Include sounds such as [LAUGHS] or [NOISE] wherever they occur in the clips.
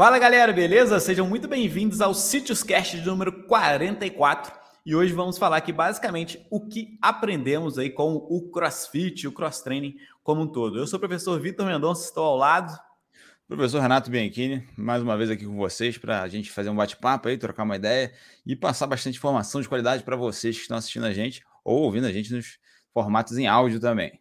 Fala galera, beleza? Sejam muito bem-vindos ao Sítios Cast de número 44. E hoje vamos falar aqui basicamente o que aprendemos aí com o CrossFit, o cross training como um todo. Eu sou o professor Vitor Mendonça, estou ao lado. Professor Renato Bianchini, mais uma vez aqui com vocês para a gente fazer um bate-papo aí, trocar uma ideia e passar bastante informação de qualidade para vocês que estão assistindo a gente ou ouvindo a gente nos formatos em áudio também.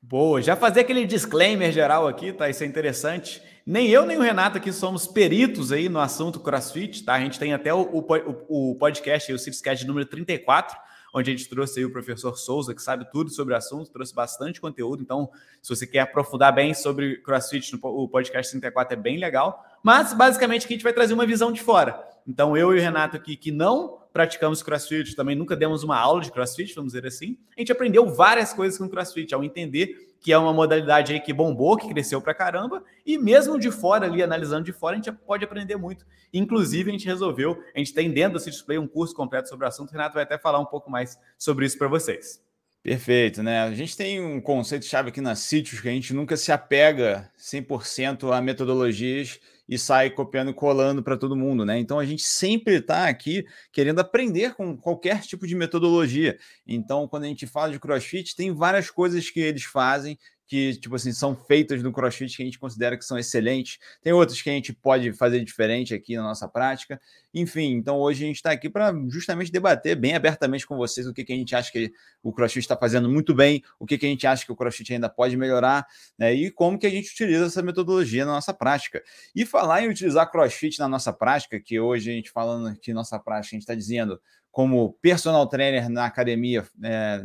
Boa, já fazer aquele disclaimer geral aqui, tá? Isso é interessante. Nem eu nem o Renato aqui somos peritos aí no assunto CrossFit, tá? A gente tem até o, o, o podcast, o Cityscast número 34, onde a gente trouxe aí o professor Souza, que sabe tudo sobre o assunto, trouxe bastante conteúdo. Então, se você quer aprofundar bem sobre CrossFit, o podcast 34 é bem legal. Mas, basicamente, aqui a gente vai trazer uma visão de fora. Então, eu e o Renato aqui, que não praticamos crossfit, também nunca demos uma aula de crossfit, vamos dizer assim. A gente aprendeu várias coisas com crossfit, ao entender que é uma modalidade aí que bombou, que cresceu pra caramba, e mesmo de fora ali, analisando de fora, a gente pode aprender muito. Inclusive, a gente resolveu, a gente tem dentro do Display um curso completo sobre o assunto, o Renato vai até falar um pouco mais sobre isso para vocês. Perfeito, né? A gente tem um conceito-chave aqui na Sítios que a gente nunca se apega 100% a metodologias e sai copiando e colando para todo mundo, né? Então a gente sempre está aqui querendo aprender com qualquer tipo de metodologia. Então, quando a gente fala de CrossFit, tem várias coisas que eles fazem que, tipo assim, são feitas no CrossFit que a gente considera que são excelentes. Tem outras que a gente pode fazer diferente aqui na nossa prática. Enfim, então hoje a gente está aqui para justamente debater bem abertamente com vocês o que, que a gente acha que o CrossFit está fazendo muito bem, o que, que a gente acha que o CrossFit ainda pode melhorar, né? E como que a gente utiliza essa metodologia na nossa prática. E falar em utilizar CrossFit na nossa prática, que hoje a gente falando aqui nossa prática, a gente está dizendo como personal trainer na academia é,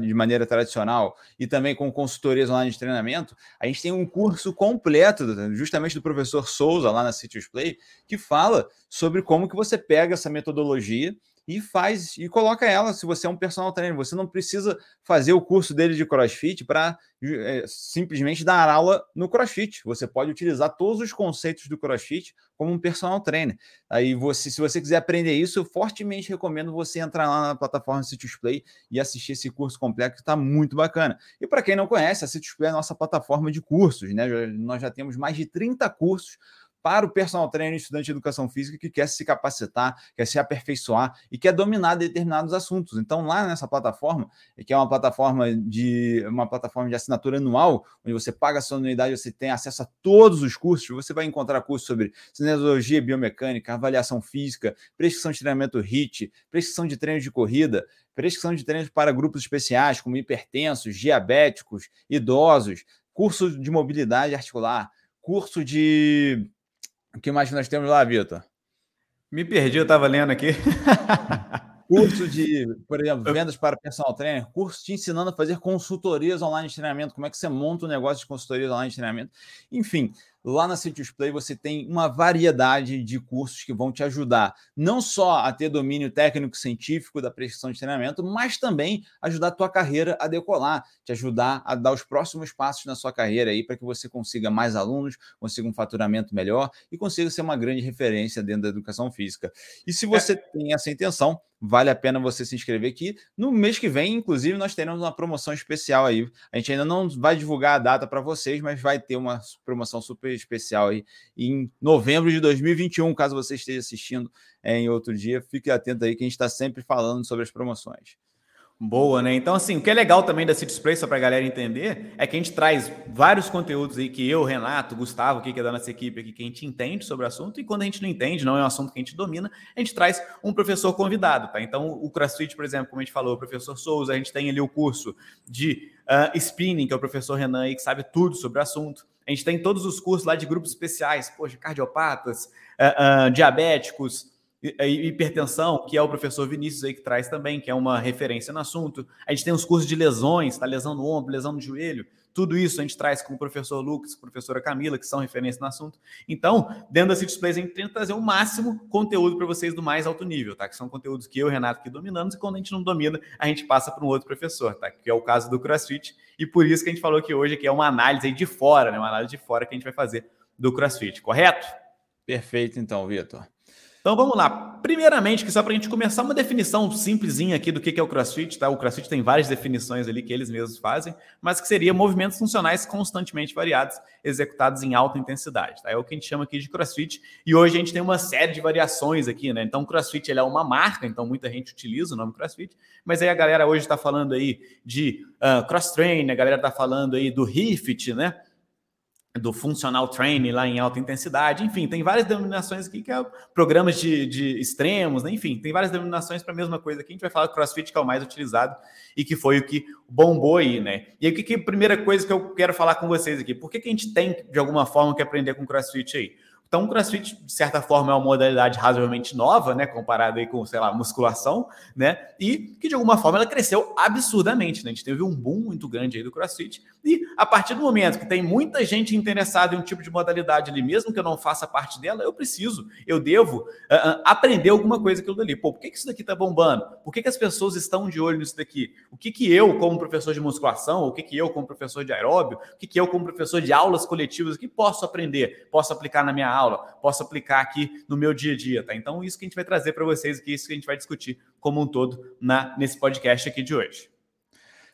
de maneira tradicional e também com consultorias online de treinamento, a gente tem um curso completo, justamente do professor Souza, lá na Cities Play, que fala sobre como que você pega essa metodologia e faz e coloca ela se você é um personal trainer. Você não precisa fazer o curso dele de CrossFit para é, simplesmente dar aula no CrossFit. Você pode utilizar todos os conceitos do CrossFit como um personal trainer. Aí você, se você quiser aprender isso, eu fortemente recomendo você entrar lá na plataforma Citrus Play e assistir esse curso completo que está muito bacana. E para quem não conhece, a Citrus Play é a nossa plataforma de cursos, né? Nós já temos mais de 30 cursos para o personal trainer estudante de educação física que quer se capacitar, quer se aperfeiçoar e quer dominar determinados assuntos. Então, lá nessa plataforma, que é uma plataforma de uma plataforma de assinatura anual, onde você paga a sua anuidade, você tem acesso a todos os cursos, você vai encontrar cursos sobre cinesiologia biomecânica, avaliação física, prescrição de treinamento HIT, prescrição de treinos de corrida, prescrição de treinos para grupos especiais, como hipertensos, diabéticos, idosos, curso de mobilidade articular, curso de o que mais nós temos lá, Vitor? Me perdi, eu estava lendo aqui. [LAUGHS] curso de, por exemplo, vendas para personal trainer, curso te ensinando a fazer consultorias online de treinamento, como é que você monta um negócio de consultorias online de treinamento. Enfim, Lá na Citrus Play você tem uma variedade de cursos que vão te ajudar não só a ter domínio técnico científico da prescrição de treinamento, mas também ajudar a tua carreira a decolar, te ajudar a dar os próximos passos na sua carreira aí para que você consiga mais alunos, consiga um faturamento melhor e consiga ser uma grande referência dentro da educação física. E se você é. tem essa intenção, vale a pena você se inscrever aqui. No mês que vem, inclusive, nós teremos uma promoção especial aí. A gente ainda não vai divulgar a data para vocês, mas vai ter uma promoção super especial aí em novembro de 2021, caso você esteja assistindo é, em outro dia. Fique atento aí que a gente está sempre falando sobre as promoções. Boa, né? Então, assim, o que é legal também da City só para a galera entender, é que a gente traz vários conteúdos aí que eu, Renato, Gustavo, que é da nossa equipe aqui, que a gente entende sobre o assunto, e quando a gente não entende, não é um assunto que a gente domina, a gente traz um professor convidado, tá? Então, o CrossFit, por exemplo, como a gente falou, o professor Souza, a gente tem ali o curso de uh, spinning, que é o professor Renan aí, que sabe tudo sobre o assunto. A gente tem todos os cursos lá de grupos especiais, poxa, cardiopatas, uh, uh, diabéticos, hipertensão, que é o professor Vinícius aí que traz também, que é uma referência no assunto. A gente tem os cursos de lesões, tá? lesão no ombro, lesão no joelho. Tudo isso a gente traz com o professor Lucas, professora Camila, que são referências no assunto. Então, dentro da City Displays, a gente tenta trazer o máximo conteúdo para vocês do mais alto nível, tá? Que são conteúdos que eu e o Renato que dominamos, e quando a gente não domina, a gente passa para um outro professor, tá? Que é o caso do CrossFit. E por isso que a gente falou que hoje aqui é uma análise de fora, né? Uma análise de fora que a gente vai fazer do CrossFit, correto? Perfeito, então, Vitor. Então vamos lá. Primeiramente, que só para a gente começar uma definição simplesinha aqui do que é o CrossFit, tá? O CrossFit tem várias definições ali que eles mesmos fazem, mas que seria movimentos funcionais constantemente variados, executados em alta intensidade, tá? É o que a gente chama aqui de CrossFit. E hoje a gente tem uma série de variações aqui, né? Então o CrossFit é uma marca, então muita gente utiliza o nome CrossFit, mas aí a galera hoje está falando aí de uh, cross train, a galera está falando aí do HIFT, né? Do funcional training lá em alta intensidade, enfim, tem várias denominações aqui que é programas de, de extremos, né? enfim, tem várias denominações para a mesma coisa aqui. A gente vai falar do CrossFit que é o mais utilizado e que foi o que bombou aí, né? E aí, que, que primeira coisa que eu quero falar com vocês aqui? Por que, que a gente tem de alguma forma que aprender com CrossFit aí? Então, o CrossFit, de certa forma, é uma modalidade razoavelmente nova, né? Comparada aí com, sei lá, musculação, né? E que, de alguma forma, ela cresceu absurdamente, né? A gente teve um boom muito grande aí do CrossFit. E, a partir do momento que tem muita gente interessada em um tipo de modalidade ali, mesmo que eu não faça parte dela, eu preciso, eu devo uh, uh, aprender alguma coisa aquilo dali. Pô, por que, que isso daqui tá bombando? Por que, que as pessoas estão de olho nisso daqui? O que que eu, como professor de musculação, o que que eu, como professor de aeróbio, o que que eu, como professor de aulas coletivas, que posso aprender, posso aplicar na minha aula? Aula, posso aplicar aqui no meu dia a dia, tá? Então, isso que a gente vai trazer para vocês aqui, isso que a gente vai discutir como um todo na, nesse podcast aqui de hoje.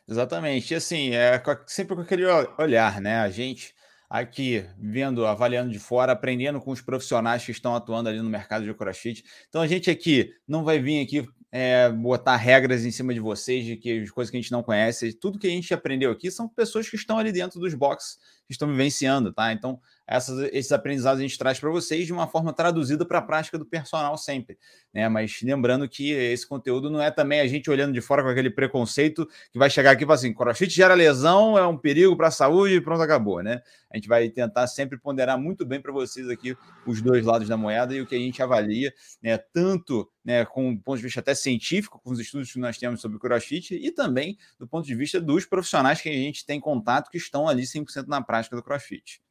Exatamente. E assim, é sempre com aquele olhar, né? A gente aqui vendo, avaliando de fora, aprendendo com os profissionais que estão atuando ali no mercado de crossfit. Então a gente aqui não vai vir aqui é, botar regras em cima de vocês, de que coisas que a gente não conhece. Tudo que a gente aprendeu aqui são pessoas que estão ali dentro dos boxes, estão vivenciando, tá? Então essas, esses aprendizados a gente traz para vocês de uma forma traduzida para a prática do personal sempre, né? Mas lembrando que esse conteúdo não é também a gente olhando de fora com aquele preconceito que vai chegar aqui e falar assim: crossfit gera lesão, é um perigo para a saúde e pronto, acabou, né? A gente vai tentar sempre ponderar muito bem para vocês aqui os dois lados da moeda e o que a gente avalia, né? Tanto né, com um ponto de vista até científico, com os estudos que nós temos sobre crossfit, e também do ponto de vista dos profissionais que a gente tem contato que estão ali 100% na prática do crossfit.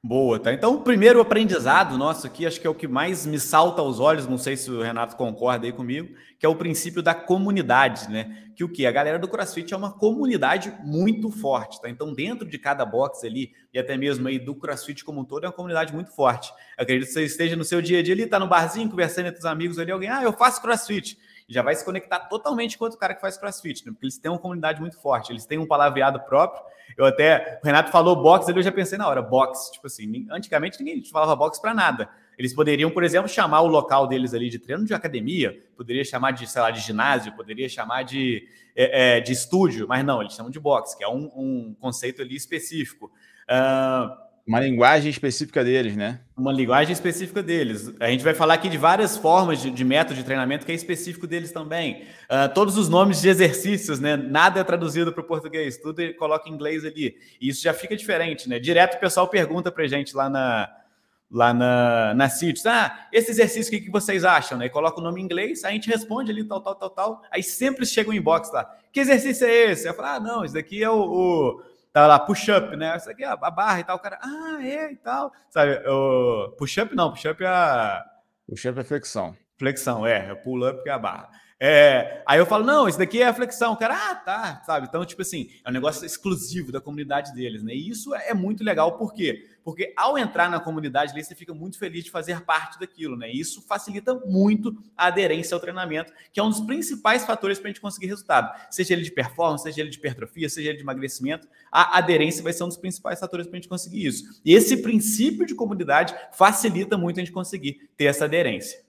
Boa, tá? Então, o primeiro aprendizado nosso aqui, acho que é o que mais me salta aos olhos, não sei se o Renato concorda aí comigo, que é o princípio da comunidade, né? Que o que? A galera do CrossFit é uma comunidade muito forte, tá? Então, dentro de cada box ali, e até mesmo aí do CrossFit como um todo, é uma comunidade muito forte. Eu acredito que você esteja no seu dia a dia ali, tá no barzinho, conversando entre os amigos ali, alguém, ah, eu faço CrossFit já vai se conectar totalmente com outro cara que faz crossfit, né? porque eles têm uma comunidade muito forte, eles têm um palavreado próprio. Eu até, o Renato falou box, eu já pensei na hora, box, tipo assim, antigamente ninguém falava box para nada. Eles poderiam, por exemplo, chamar o local deles ali de treino de academia, poderia chamar de, sei lá, de ginásio, poderia chamar de, é, é, de estúdio, mas não, eles chamam de box, que é um, um conceito ali específico. Uh, uma linguagem específica deles, né? Uma linguagem específica deles. A gente vai falar aqui de várias formas de, de método de treinamento que é específico deles também. Uh, todos os nomes de exercícios, né? Nada é traduzido para o português, tudo coloca em inglês ali. E isso já fica diferente, né? Direto o pessoal pergunta para gente lá na, lá na, na CITES, ah, esse exercício, o que, vocês acham? Né? E coloca o nome em inglês, a gente responde ali, tal, tal, tal, tal. Aí sempre chega um inbox lá. Que exercício é esse? Eu falo, ah, não, isso daqui é o, o Tava lá, push-up, né? Isso aqui é a barra e tal. O cara, ah, é e tal. Sabe, o push-up não, push-up é a. Push-up é flexão. Flexão, é. é pull-up que é a barra. É, aí eu falo, não, isso daqui é a flexão. O cara, ah, tá, sabe? Então, tipo assim, é um negócio exclusivo da comunidade deles, né? E isso é muito legal, por quê? Porque ao entrar na comunidade ali, você fica muito feliz de fazer parte daquilo, né? E isso facilita muito a aderência ao treinamento, que é um dos principais fatores para a gente conseguir resultado. Seja ele de performance, seja ele de hipertrofia, seja ele de emagrecimento, a aderência vai ser um dos principais fatores para a gente conseguir isso. E esse princípio de comunidade facilita muito a gente conseguir ter essa aderência.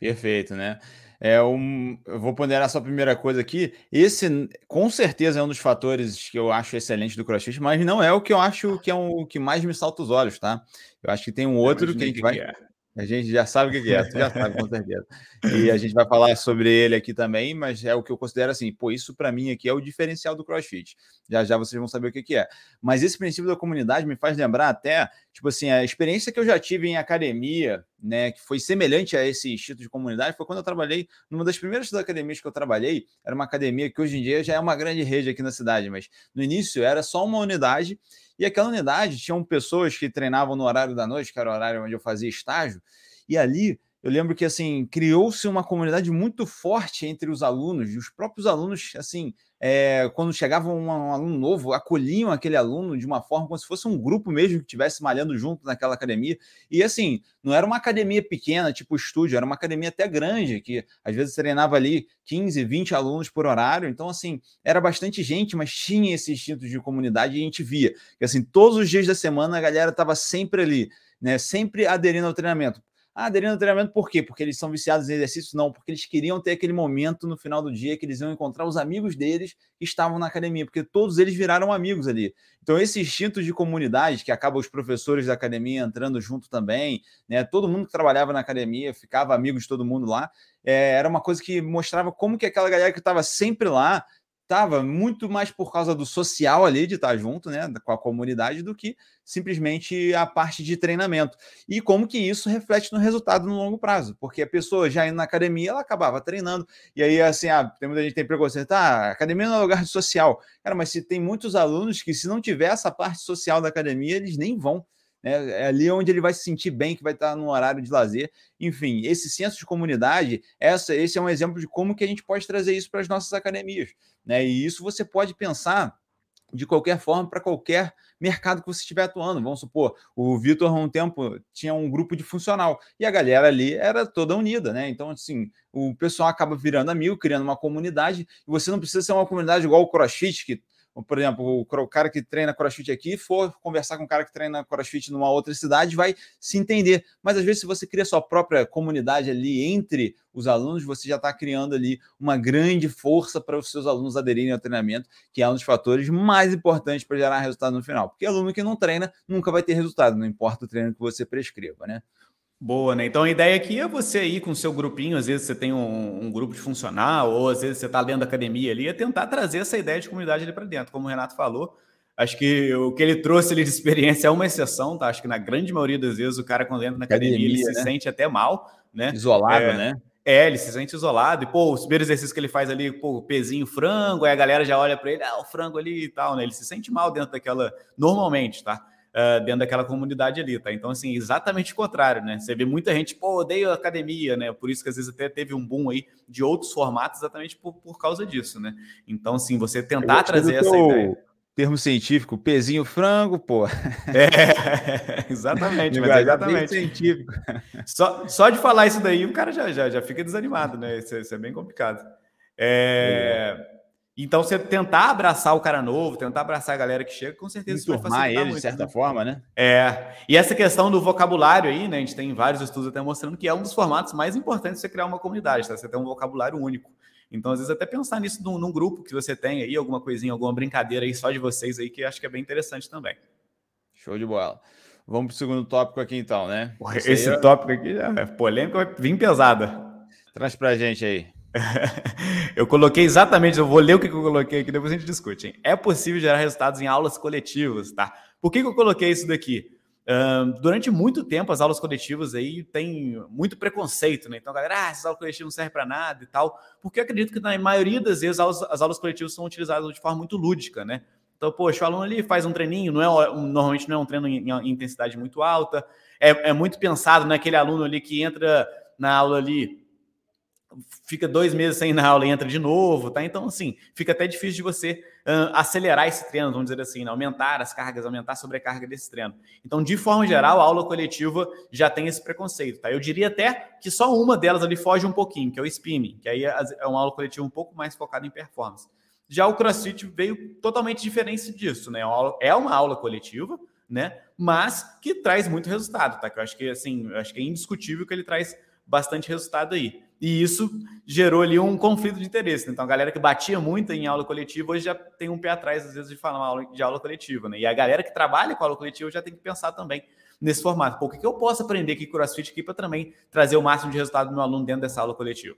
Perfeito, né? É um, eu vou ponderar só a primeira coisa aqui. Esse, com certeza, é um dos fatores que eu acho excelente do CrossFit, mas não é o que eu acho que é o que mais me salta os olhos, tá? Eu acho que tem um outro que a gente vai. É. A gente já sabe o que é, já sabe com certeza. E a gente vai falar sobre ele aqui também, mas é o que eu considero assim, pô, isso para mim aqui é o diferencial do CrossFit. Já já vocês vão saber o que, que é. Mas esse princípio da comunidade me faz lembrar até, tipo assim, a experiência que eu já tive em academia, né, que foi semelhante a esse instituto de comunidade, foi quando eu trabalhei numa das primeiras academias que eu trabalhei, era uma academia que hoje em dia já é uma grande rede aqui na cidade, mas no início era só uma unidade e aquela unidade tinham pessoas que treinavam no horário da noite, que era o horário onde eu fazia estágio, e ali eu lembro que assim criou-se uma comunidade muito forte entre os alunos, e os próprios alunos assim é, quando chegava um, um, aluno novo, acolhiam aquele aluno de uma forma como se fosse um grupo mesmo que estivesse malhando junto naquela academia. E assim, não era uma academia pequena, tipo estúdio, era uma academia até grande, que às vezes treinava ali 15, 20 alunos por horário. Então, assim, era bastante gente, mas tinha esse instinto de comunidade e a gente via que, assim, todos os dias da semana a galera estava sempre ali, né? Sempre aderindo ao treinamento. Ah, aderindo ao treinamento por quê? Porque eles são viciados em exercício? Não, porque eles queriam ter aquele momento no final do dia que eles iam encontrar os amigos deles que estavam na academia, porque todos eles viraram amigos ali. Então, esse instinto de comunidade, que acaba os professores da academia entrando junto também, né? Todo mundo que trabalhava na academia ficava amigo de todo mundo lá, é, era uma coisa que mostrava como que aquela galera que estava sempre lá estava muito mais por causa do social ali, de estar junto, né, com a comunidade, do que simplesmente a parte de treinamento. E como que isso reflete no resultado no longo prazo, porque a pessoa já indo na academia, ela acabava treinando, e aí assim, ah, tem muita gente tem preconceito, ah, academia não é lugar social. Cara, mas se tem muitos alunos que se não tiver essa parte social da academia, eles nem vão. Né? É ali onde ele vai se sentir bem, que vai estar no horário de lazer. Enfim, esse senso de comunidade, essa, esse é um exemplo de como que a gente pode trazer isso para as nossas academias. Né? E isso você pode pensar de qualquer forma para qualquer mercado que você estiver atuando. Vamos supor, o Vitor, há um tempo, tinha um grupo de funcional e a galera ali era toda unida, né? Então, assim, o pessoal acaba virando amigo, criando uma comunidade, e você não precisa ser uma comunidade igual o CrossFit, que por exemplo, o cara que treina crossfit aqui for conversar com um cara que treina crossfit numa outra cidade, vai se entender. Mas às vezes, se você cria sua própria comunidade ali entre os alunos, você já está criando ali uma grande força para os seus alunos aderirem ao treinamento, que é um dos fatores mais importantes para gerar resultado no final. Porque aluno que não treina nunca vai ter resultado, não importa o treino que você prescreva, né? Boa, né? Então a ideia aqui é você ir com o seu grupinho, às vezes você tem um, um grupo de funcional, ou às vezes você está dentro da academia ali, é tentar trazer essa ideia de comunidade ali para dentro, como o Renato falou. Acho que o que ele trouxe ali de experiência é uma exceção, tá? Acho que na grande maioria das vezes o cara, quando entra na academia, academia ele né? se sente até mal, né? Isolado, é, né? É, ele se sente isolado. E, pô, os primeiros exercícios que ele faz ali, pô, pezinho frango, aí a galera já olha para ele, ah, o frango ali e tal, né? Ele se sente mal dentro daquela. Normalmente, tá? Uh, dentro daquela comunidade ali, tá? Então, assim, exatamente o contrário, né? Você vê muita gente, pô, odeio academia, né? Por isso que às vezes até teve um boom aí de outros formatos exatamente por, por causa disso, né? Então, assim, você tentar trazer essa ideia termo científico, pezinho frango, pô. [LAUGHS] É, exatamente, mas é exatamente. científico. Só, só de falar isso daí, o cara já, já, já fica desanimado, né? Isso, é, isso é bem complicado. É, então, você tentar abraçar o cara novo, tentar abraçar a galera que chega, com certeza isso vai facilitar ele, muito, de certa né? forma, né? É. E essa questão do vocabulário aí, né? A gente tem vários estudos até mostrando que é um dos formatos mais importantes de você criar uma comunidade, tá? Você ter um vocabulário único. Então, às vezes, até pensar nisso num, num, grupo que você tem aí, alguma coisinha, alguma brincadeira aí só de vocês aí, que acho que é bem interessante também. Show de bola. Vamos para o segundo tópico aqui, então, né? Esse é... tópico aqui é polêmico, vir pesada. Traz para a gente aí. [LAUGHS] eu coloquei exatamente, eu vou ler o que eu coloquei aqui, depois a gente discute. Hein? É possível gerar resultados em aulas coletivas, tá? Por que, que eu coloquei isso daqui? Um, durante muito tempo, as aulas coletivas aí tem muito preconceito, né? Então, galera, ah, essas aulas coletivas não servem para nada e tal. Porque eu acredito que na maioria das vezes as aulas, as aulas coletivas são utilizadas de forma muito lúdica, né? Então, poxa, o aluno ali faz um treininho, não é, normalmente não é um treino em, em intensidade muito alta, é, é muito pensado naquele aluno ali que entra na aula ali fica dois meses sem ir na aula e entra de novo, tá? Então, assim, fica até difícil de você uh, acelerar esse treino, vamos dizer assim, né? aumentar as cargas, aumentar a sobrecarga desse treino. Então, de forma geral, a aula coletiva já tem esse preconceito, tá? Eu diria até que só uma delas ali foge um pouquinho, que é o spinning, que aí é uma aula coletiva um pouco mais focada em performance. Já o CrossFit veio totalmente diferente disso, né? É uma aula coletiva, né? Mas que traz muito resultado, tá? Que eu acho que assim, eu acho que é indiscutível que ele traz bastante resultado aí. E isso gerou ali um conflito de interesse. Né? Então, a galera que batia muito em aula coletiva hoje já tem um pé atrás, às vezes, de falar de aula coletiva. Né? E a galera que trabalha com aula coletiva já tem que pensar também nesse formato. Pô, o que eu posso aprender aqui CrossFit aqui para também trazer o máximo de resultado do meu aluno dentro dessa aula coletiva?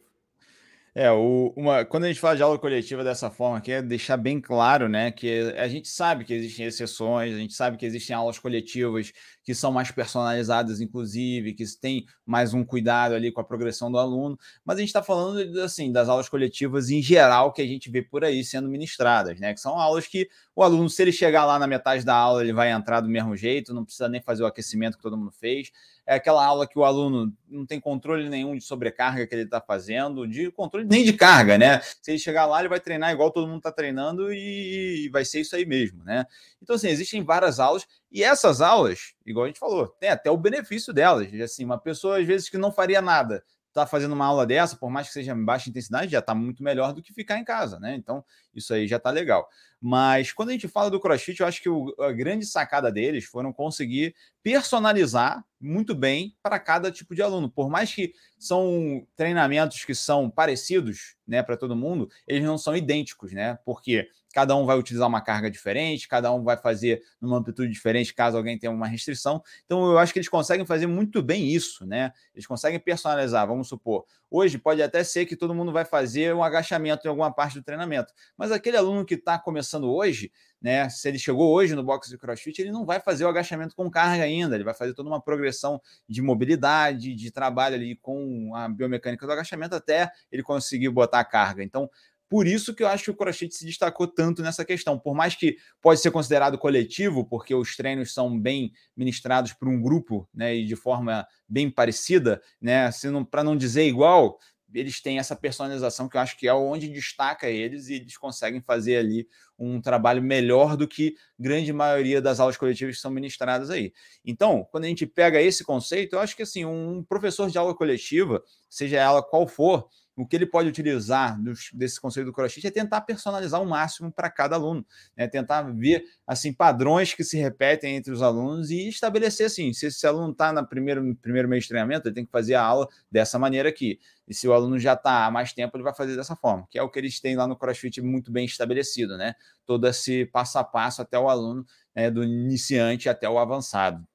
É, o, uma, quando a gente fala de aula coletiva dessa forma aqui, é deixar bem claro, né, que a gente sabe que existem exceções, a gente sabe que existem aulas coletivas que são mais personalizadas, inclusive, que tem mais um cuidado ali com a progressão do aluno, mas a gente está falando, assim, das aulas coletivas em geral que a gente vê por aí sendo ministradas, né, que são aulas que o aluno, se ele chegar lá na metade da aula, ele vai entrar do mesmo jeito, não precisa nem fazer o aquecimento que todo mundo fez, é aquela aula que o aluno não tem controle nenhum de sobrecarga que ele está fazendo, de controle nem de carga, né? Se ele chegar lá, ele vai treinar igual todo mundo está treinando e vai ser isso aí mesmo, né? Então, assim, existem várias aulas e essas aulas, igual a gente falou, tem até o benefício delas. Assim, uma pessoa, às vezes, que não faria nada, tá fazendo uma aula dessa, por mais que seja baixa intensidade, já está muito melhor do que ficar em casa, né? Então, isso aí já está legal. Mas quando a gente fala do CrossFit, eu acho que o, a grande sacada deles foram conseguir personalizar muito bem para cada tipo de aluno. Por mais que são treinamentos que são parecidos, né, para todo mundo, eles não são idênticos, né? Porque cada um vai utilizar uma carga diferente, cada um vai fazer numa amplitude diferente caso alguém tenha uma restrição. Então eu acho que eles conseguem fazer muito bem isso, né? Eles conseguem personalizar, vamos supor. Hoje pode até ser que todo mundo vai fazer um agachamento em alguma parte do treinamento, mas aquele aluno que está começando hoje, né, se ele chegou hoje no box de CrossFit, ele não vai fazer o agachamento com carga ainda, ele vai fazer toda uma progressão de mobilidade, de trabalho ali com a biomecânica do agachamento até ele conseguir botar a carga. Então, por isso que eu acho que o CrossFit se destacou tanto nessa questão. Por mais que pode ser considerado coletivo, porque os treinos são bem ministrados por um grupo, né, e de forma bem parecida, né, para não dizer igual, eles têm essa personalização que eu acho que é onde destaca eles e eles conseguem fazer ali um trabalho melhor do que grande maioria das aulas coletivas que são ministradas aí. Então, quando a gente pega esse conceito, eu acho que assim, um professor de aula coletiva, seja ela qual for, o que ele pode utilizar dos, desse conceito do CrossFit é tentar personalizar o máximo para cada aluno, né? tentar ver assim padrões que se repetem entre os alunos e estabelecer assim, se esse aluno está no primeiro, primeiro mês de treinamento, ele tem que fazer a aula dessa maneira aqui. E se o aluno já está há mais tempo, ele vai fazer dessa forma, que é o que eles têm lá no CrossFit muito bem estabelecido, né? Todo esse passo a passo até o aluno, né, do iniciante até o avançado.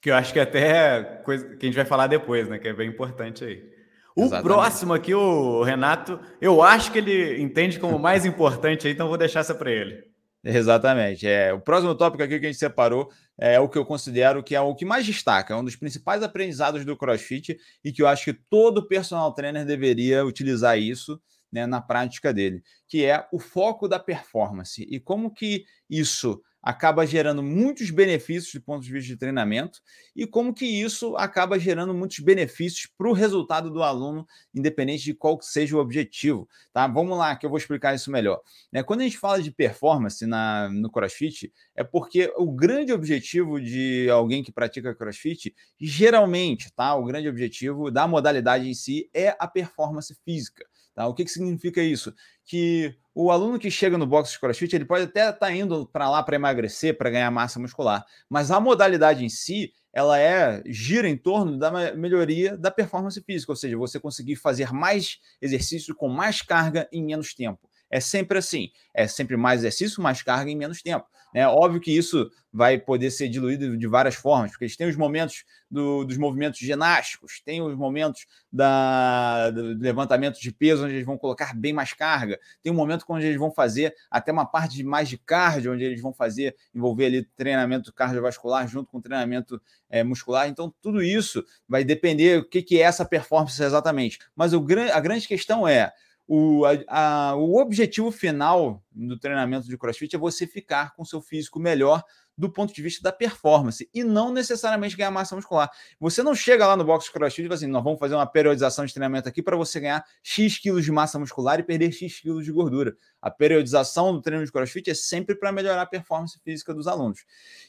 Que eu acho que até coisa que a gente vai falar depois, né? Que é bem importante aí. O Exatamente. próximo aqui, o Renato, eu acho que ele entende como mais importante então vou deixar essa para ele. Exatamente. É, o próximo tópico aqui que a gente separou é o que eu considero que é o que mais destaca, é um dos principais aprendizados do CrossFit e que eu acho que todo personal trainer deveria utilizar isso né, na prática dele, que é o foco da performance e como que isso acaba gerando muitos benefícios do ponto de vista de treinamento e como que isso acaba gerando muitos benefícios para o resultado do aluno, independente de qual seja o objetivo. Tá? Vamos lá, que eu vou explicar isso melhor. Né? Quando a gente fala de performance na, no CrossFit, é porque o grande objetivo de alguém que pratica CrossFit, geralmente, tá? o grande objetivo da modalidade em si é a performance física. Tá? O que, que significa isso? Que o aluno que chega no box de CrossFit, ele pode até estar tá indo para lá para emagrecer, para ganhar massa muscular, mas a modalidade em si, ela é gira em torno da melhoria da performance física, ou seja, você conseguir fazer mais exercício com mais carga em menos tempo. É sempre assim, é sempre mais exercício, mais carga em menos tempo. É óbvio que isso vai poder ser diluído de várias formas, porque eles têm os momentos do, dos movimentos ginásticos, tem os momentos da, do levantamento de peso, onde eles vão colocar bem mais carga, tem um momento onde eles vão fazer até uma parte mais de cardio, onde eles vão fazer, envolver ali treinamento cardiovascular junto com treinamento é, muscular. Então, tudo isso vai depender o que, que é essa performance exatamente. Mas o, a grande questão é o, a, a, o objetivo final do treinamento de crossfit é você ficar com seu físico melhor do ponto de vista da performance e não necessariamente ganhar massa muscular. Você não chega lá no box crossfit e fala assim: nós vamos fazer uma periodização de treinamento aqui para você ganhar X quilos de massa muscular e perder X quilos de gordura. A periodização do treino de crossfit é sempre para melhorar a performance física dos alunos.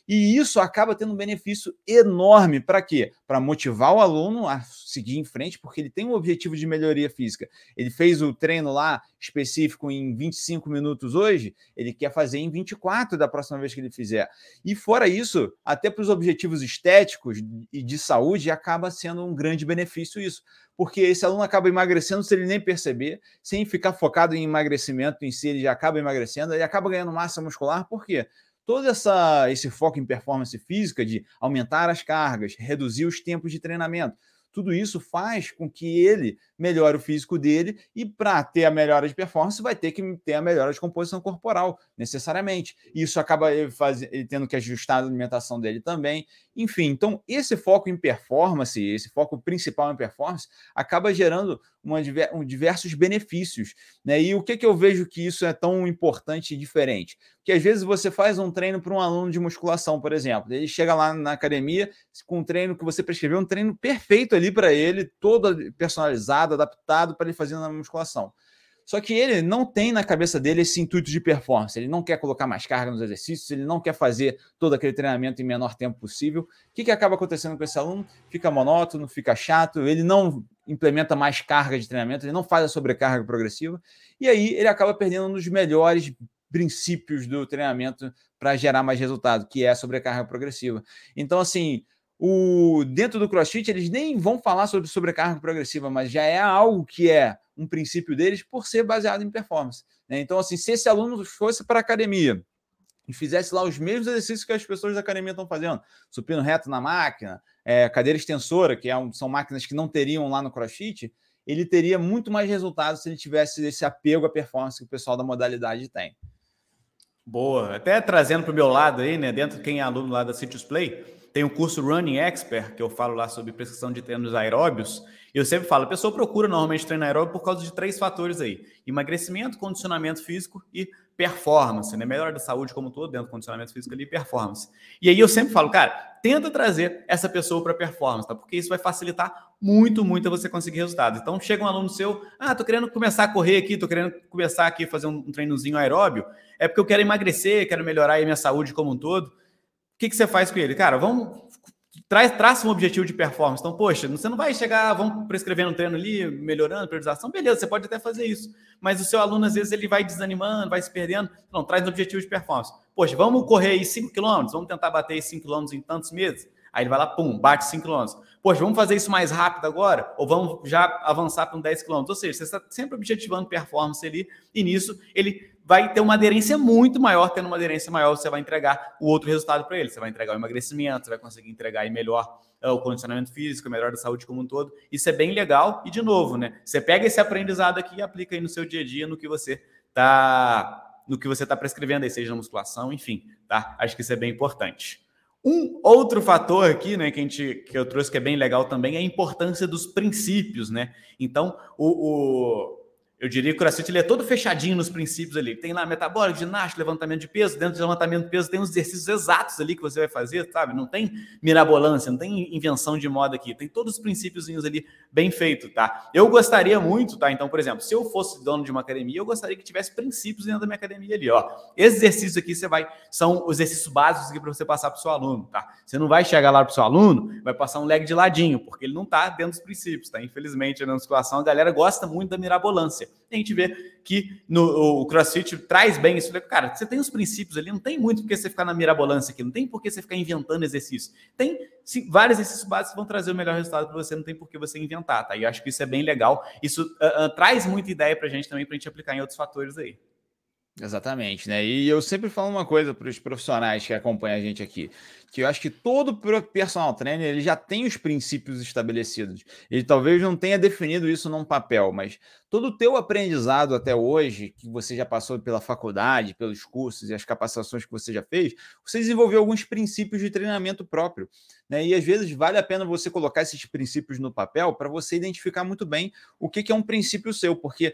E isso acaba tendo um benefício enorme para quê? Para motivar o aluno a seguir em frente, porque ele tem um objetivo de melhoria física. Ele fez o treino lá específico em 25 minutos hoje, ele quer fazer em 24 da próxima vez que ele fizer. E fora isso, até para os objetivos estéticos e de saúde, acaba sendo um grande benefício isso porque esse aluno acaba emagrecendo sem ele nem perceber, sem ficar focado em emagrecimento em si, ele já acaba emagrecendo, ele acaba ganhando massa muscular, por quê? Todo essa, esse foco em performance física de aumentar as cargas, reduzir os tempos de treinamento, tudo isso faz com que ele melhore o físico dele e para ter a melhora de performance vai ter que ter a melhora de composição corporal, necessariamente. Isso acaba ele, faz, ele tendo que ajustar a alimentação dele também. Enfim, então esse foco em performance, esse foco principal em performance, acaba gerando uma, um, diversos benefícios. Né? E o que, que eu vejo que isso é tão importante e diferente? que às vezes você faz um treino para um aluno de musculação, por exemplo. Ele chega lá na academia com um treino que você prescreveu, um treino perfeito ali para ele, todo personalizado, adaptado para ele fazer na musculação. Só que ele não tem na cabeça dele esse intuito de performance. Ele não quer colocar mais carga nos exercícios, ele não quer fazer todo aquele treinamento em menor tempo possível. O que, que acaba acontecendo com esse aluno? Fica monótono, fica chato, ele não implementa mais carga de treinamento, ele não faz a sobrecarga progressiva, e aí ele acaba perdendo um dos melhores princípios do treinamento para gerar mais resultado, que é a sobrecarga progressiva. Então, assim, o dentro do CrossFit eles nem vão falar sobre sobrecarga progressiva, mas já é algo que é um princípio deles por ser baseado em performance. Né? Então, assim, se esse aluno fosse para a academia e fizesse lá os mesmos exercícios que as pessoas da academia estão fazendo, supino reto na máquina, é, cadeira extensora, que é um, são máquinas que não teriam lá no CrossFit, ele teria muito mais resultados se ele tivesse esse apego à performance que o pessoal da modalidade tem. Boa. Até trazendo para o meu lado aí, né? Dentro quem é aluno lá da Citrus Play, tem o curso Running Expert, que eu falo lá sobre prescrição de treinos aeróbios. Eu sempre falo, a pessoa procura normalmente treinar aeróbio por causa de três fatores aí: emagrecimento, condicionamento físico e performance, né? Melhora da saúde como um todo, dentro do condicionamento físico ali, performance. E aí eu sempre falo, cara, tenta trazer essa pessoa para performance, tá? Porque isso vai facilitar muito, muito a você conseguir resultados. Então chega um aluno seu, ah, tô querendo começar a correr aqui, tô querendo começar aqui a fazer um, um treinozinho aeróbio, é porque eu quero emagrecer, quero melhorar a minha saúde como um todo. O que, que você faz com ele? Cara, vamos traz, traça um objetivo de performance. Então, poxa, você não vai chegar, vamos prescrever um treino ali, melhorando, priorização, beleza, você pode até fazer isso. Mas o seu aluno, às vezes, ele vai desanimando, vai se perdendo. Não, traz um objetivo de performance. Poxa, vamos correr aí 5 km, vamos tentar bater 5 km em tantos meses. Aí ele vai lá, pum, bate 5 km. Poxa, vamos fazer isso mais rápido agora? Ou vamos já avançar para um 10 km? Ou seja, você está sempre objetivando performance ali, e nisso ele vai ter uma aderência muito maior. Tendo uma aderência maior, você vai entregar o outro resultado para ele. Você vai entregar o emagrecimento, você vai conseguir entregar melhor uh, o condicionamento físico, melhor da saúde como um todo. Isso é bem legal. E, de novo, né? Você pega esse aprendizado aqui e aplica aí no seu dia a dia, no que você está no que você está prescrevendo aí, seja na musculação, enfim, tá? Acho que isso é bem importante. Um outro fator aqui, né, que, a gente, que eu trouxe que é bem legal também é a importância dos princípios, né? Então, o, o eu diria que o CrossFit ele é todo fechadinho nos princípios ali. Tem lá metabólico, ginástica, levantamento de peso. Dentro do levantamento de peso tem os exercícios exatos ali que você vai fazer, sabe? Não tem mirabolância, não tem invenção de moda aqui. Tem todos os princípios ali bem feito, tá? Eu gostaria muito, tá? Então, por exemplo, se eu fosse dono de uma academia, eu gostaria que tivesse princípios dentro da minha academia ali, ó. Esse exercício aqui você vai são os exercícios básicos aqui para você passar para o seu aluno, tá? Você não vai chegar lá para o seu aluno, vai passar um leg de ladinho, porque ele não está dentro dos princípios, tá? Infelizmente, na musculação a galera gosta muito da mirabolância a gente vê que no, o CrossFit traz bem isso. Cara, você tem os princípios ali, não tem muito porque você ficar na mirabolância aqui, não tem por que você ficar inventando exercício. Tem sim, vários exercícios básicos vão trazer o melhor resultado para você, não tem por que você inventar, tá? E eu acho que isso é bem legal. Isso uh, uh, traz muita ideia para a gente também, para a gente aplicar em outros fatores aí. Exatamente, né? E eu sempre falo uma coisa para os profissionais que acompanham a gente aqui, que eu acho que todo personal trainer ele já tem os princípios estabelecidos. Ele talvez não tenha definido isso num papel, mas todo o teu aprendizado até hoje, que você já passou pela faculdade, pelos cursos e as capacitações que você já fez, você desenvolveu alguns princípios de treinamento próprio, né? E às vezes vale a pena você colocar esses princípios no papel para você identificar muito bem o que, que é um princípio seu, porque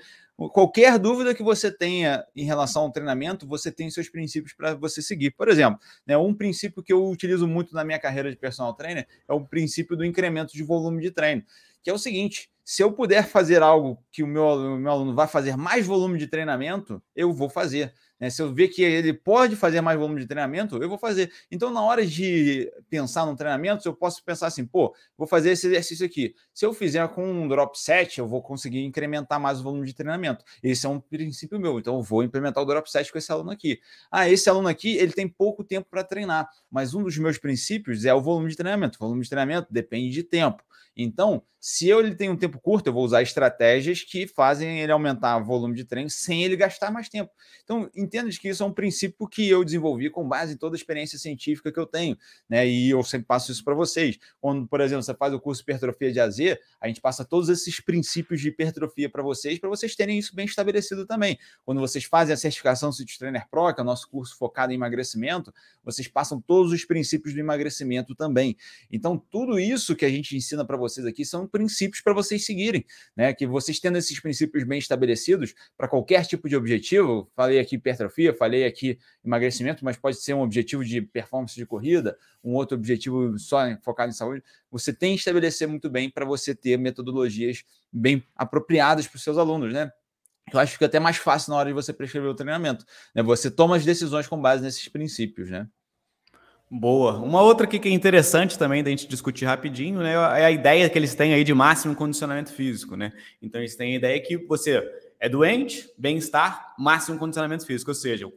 qualquer dúvida que você tenha em relação ao treinamento, você tem seus princípios para você seguir. Por exemplo, né, um princípio que eu utilizo muito na minha carreira de personal trainer é o princípio do incremento de volume de treino, que é o seguinte: se eu puder fazer algo que o meu, o meu aluno vai fazer mais volume de treinamento, eu vou fazer. Né? Se eu ver que ele pode fazer mais volume de treinamento, eu vou fazer. Então, na hora de pensar no treinamento, eu posso pensar assim, pô, vou fazer esse exercício aqui. Se eu fizer com um drop set, eu vou conseguir incrementar mais o volume de treinamento. Esse é um princípio meu. Então, eu vou implementar o drop set com esse aluno aqui. Ah, esse aluno aqui, ele tem pouco tempo para treinar, mas um dos meus princípios é o volume de treinamento. O volume de treinamento depende de tempo. Então, se eu, ele tem um tempo curto, eu vou usar estratégias que fazem ele aumentar o volume de treino sem ele gastar mais tempo. Então, entenda que isso é um princípio que eu desenvolvi com base em toda a experiência científica que eu tenho, né? E eu sempre passo isso para vocês. Quando, por exemplo, você faz o curso Hipertrofia de AZ, a gente passa todos esses princípios de hipertrofia para vocês, para vocês terem isso bem estabelecido também. Quando vocês fazem a certificação City Trainer Pro, que é o nosso curso focado em emagrecimento, vocês passam todos os princípios do emagrecimento também. Então, tudo isso que a gente ensina para vocês aqui são princípios para vocês seguirem, né? Que vocês tendo esses princípios bem estabelecidos para qualquer tipo de objetivo, falei aqui hipertrofia hipertrofia, falei aqui emagrecimento, mas pode ser um objetivo de performance de corrida, um outro objetivo só focado em saúde. Você tem que estabelecer muito bem para você ter metodologias bem apropriadas para os seus alunos, né? Eu acho que fica até mais fácil na hora de você prescrever o treinamento. Né? Você toma as decisões com base nesses princípios, né? Boa. Uma outra que é interessante também da gente discutir rapidinho, né? É a ideia que eles têm aí de máximo condicionamento físico, né? Então eles têm a ideia que você é doente, bem-estar, máximo condicionamento físico. Ou seja,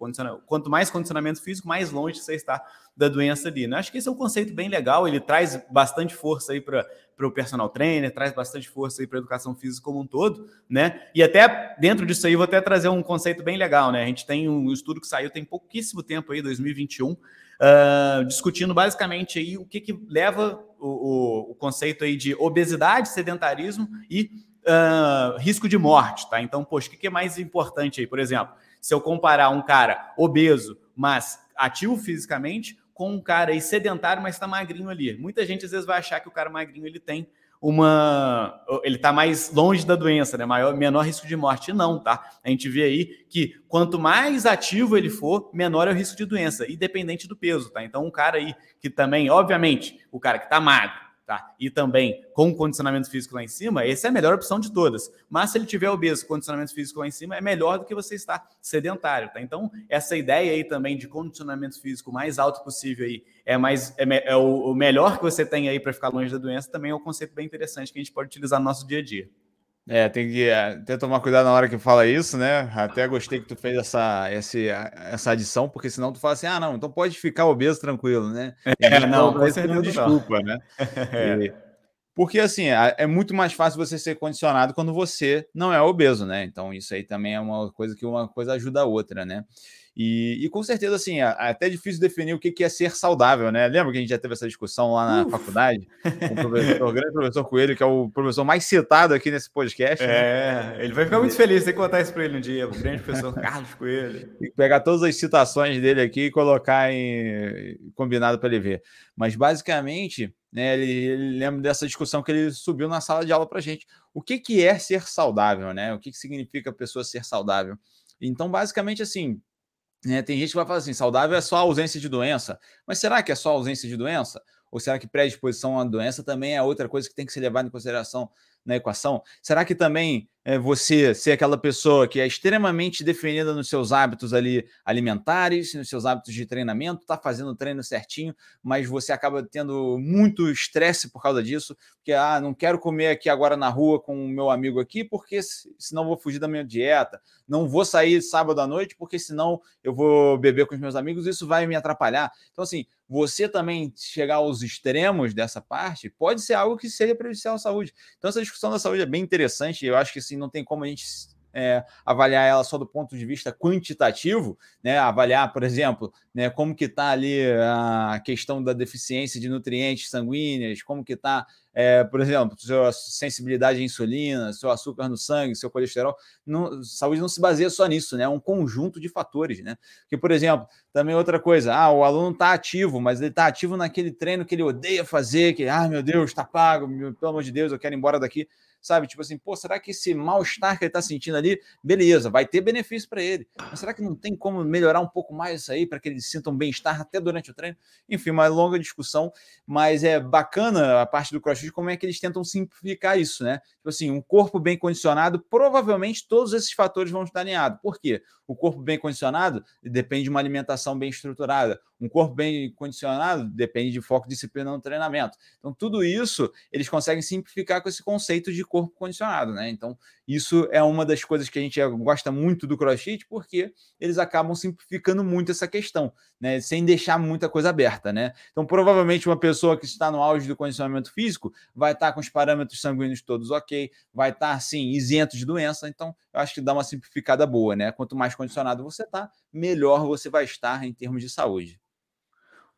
quanto mais condicionamento físico, mais longe você está da doença ali. Né? Acho que esse é um conceito bem legal, ele traz bastante força aí para o personal trainer, traz bastante força aí para a educação física como um todo, né? E até dentro disso aí, vou até trazer um conceito bem legal, né? A gente tem um estudo que saiu tem pouquíssimo tempo aí, 2021, uh, ah, discutindo basicamente aí o que, que leva o, o, o conceito aí de obesidade, sedentarismo e uh, risco de morte, tá? Então, poxa, o que é mais importante aí? Por exemplo, se eu comparar um cara obeso, mas ativo fisicamente, com um cara aí sedentário, mas está magrinho ali. Muita gente às vezes vai achar que o cara magrinho ele tem uma. Ele está mais longe da doença, né? Maior, menor risco de morte. Não, tá? A gente vê aí que quanto mais ativo ele for, menor é o risco de doença, independente do peso, tá? Então, um cara aí que também, obviamente, o cara que está magro, tá? E também com condicionamento físico lá em cima, essa é a melhor opção de todas. Mas se ele tiver obeso, condicionamento físico lá em cima, é melhor do que você estar sedentário, tá? Então, essa ideia aí também de condicionamento físico mais alto possível aí é mais é, é o, o melhor que você tem aí para ficar longe da doença, também é um conceito bem interessante que a gente pode utilizar no nosso dia a dia. É, tem que é, até tomar cuidado na hora que fala isso, né? Até gostei que tu fez essa, essa, essa adição, porque senão tu fala assim, ah, não, então pode ficar obeso tranquilo, né? É, não, certeza desculpa, não. né? [LAUGHS] E, porque, assim, é muito mais fácil você ser condicionado quando você não é obeso, né? Então, isso aí também é uma coisa que uma coisa ajuda a outra, né? E, e, com certeza, assim, é, é até difícil definir o que, é ser saudável, né? Lembra que a gente já teve essa discussão lá na Uf. faculdade? Com o, professor, o [LAUGHS] grande professor Coelho, que é o professor mais citado aqui nesse podcast. Né? É, né? ele vai ficar muito feliz, que contar isso para ele um dia, o grande professor Carlos Coelho. Tem que pegar todas as citações dele aqui e colocar em combinado para ele ver. Mas basicamente, né, ele, ele, lembra dessa discussão que ele subiu na sala de aula para gente. O que, que é ser saudável, né? O que, que significa a pessoa ser saudável? Então, basicamente, assim, né, tem gente que vai falar assim: saudável é só ausência de doença. Mas será que é só ausência de doença? Ou será que predisposição à doença também é outra coisa que tem que ser levada em consideração na equação? Será que também é, você ser aquela pessoa que é extremamente definida nos seus hábitos ali alimentares, nos seus hábitos de treinamento, está fazendo o treino certinho, mas você acaba tendo muito estresse por causa disso, porque ah, não quero comer aqui agora na rua com o meu amigo aqui, porque senão vou fugir da minha dieta, não vou sair sábado à noite, porque senão eu vou beber com os meus amigos, isso vai me atrapalhar. Então, assim, você também chegar aos extremos dessa parte pode ser algo que seja prejudicial à saúde. Então, essa discussão da saúde é bem interessante, eu acho que assim, não tem como a gente é, avaliar ela só do ponto de vista quantitativo, né? Avaliar, por exemplo, né, como que está ali a questão da deficiência de nutrientes sanguíneos, como que está, é, por exemplo, sua sensibilidade à insulina, seu açúcar no sangue, seu colesterol. Não, saúde não se baseia só nisso, né? É um conjunto de fatores, né? Que, por exemplo, também outra coisa, ah, o aluno está ativo, mas ele está ativo naquele treino que ele odeia fazer, que, ah, meu Deus, está pago, pelo amor de Deus, eu quero ir embora daqui sabe? Tipo assim, pô, será que esse mal-estar que ele está sentindo ali, beleza, vai ter benefício para ele. Mas será que não tem como melhorar um pouco mais isso aí para que ele sinta um bem-estar até durante o treino? Enfim, uma longa discussão, mas é bacana a parte do CrossFit como é que eles tentam simplificar isso, né? Tipo assim, um corpo bem condicionado, provavelmente todos esses fatores vão estar alinhados. Por quê? O corpo bem condicionado depende de uma alimentação bem estruturada. Um corpo bem condicionado depende de foco, disciplina no treinamento. Então, tudo isso eles conseguem simplificar com esse conceito de corpo condicionado, né? Então, isso é uma das coisas que a gente gosta muito do CrossFit, porque eles acabam simplificando muito essa questão, né? Sem deixar muita coisa aberta, né? Então, provavelmente, uma pessoa que está no auge do condicionamento físico vai estar com os parâmetros sanguíneos todos ok, vai estar, sim, isento de doença. Então, eu acho que dá uma simplificada boa, né? Quanto mais condicionado você está, melhor você vai estar em termos de saúde.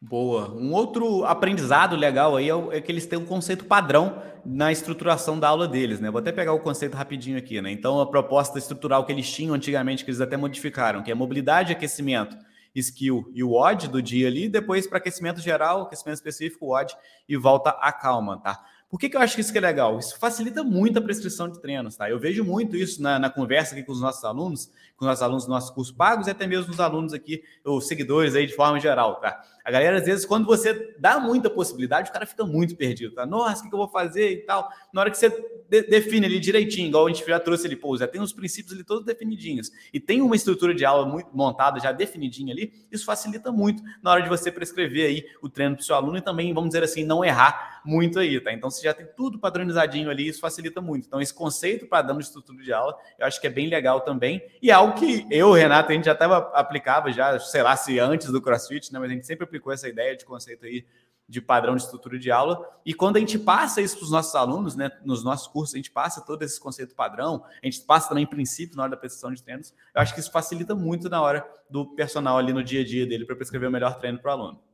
Boa. Um outro aprendizado legal aí é, é, que eles têm um conceito padrão na estruturação da aula deles, né? Vou até pegar o conceito rapidinho aqui, né? Então, a proposta estrutural que eles tinham antigamente, que eles até modificaram, que é mobilidade, aquecimento, skill e o odd do dia ali, depois para aquecimento geral, aquecimento específico, odd e volta a calma, tá? Por que, que eu acho que isso que é legal? Isso facilita muito a prescrição de treinos, tá? Eu vejo muito isso na, na conversa aqui com os nossos alunos, com os alunos dos nossos cursos pagos e até mesmo os alunos aqui, os seguidores aí de forma geral, tá? A galera, às vezes, quando você dá muita possibilidade, o cara fica muito perdido, tá? Nossa, o que, que eu vou fazer e tal. Na hora que você de define ali direitinho, igual a gente já trouxe ali, pô, já tem os princípios ali todos definidinhos e tem uma estrutura de aula muito montada, já definidinha ali, isso facilita muito na hora de você prescrever aí o treino para o seu aluno e também, vamos dizer assim, não errar muito aí, tá? Então, você já tem tudo padronizadinho ali, isso facilita muito. Então, esse conceito para dando estrutura de aula, eu acho que é bem legal também e é algo que eu, Renato, a gente já estava aplicava já, sei lá, se antes do CrossFit, né? Mas a gente sempre aplicou essa ideia de conceito aí de padrão de estrutura de aula. E quando a gente passa isso para os nossos alunos, né, nos nossos cursos, a gente passa todo esse conceito padrão, a gente passa também princípio na hora da prescrição de treinos. Eu acho que isso facilita muito na hora do personal ali no dia a dia dele para prescrever o melhor treino para o aluno.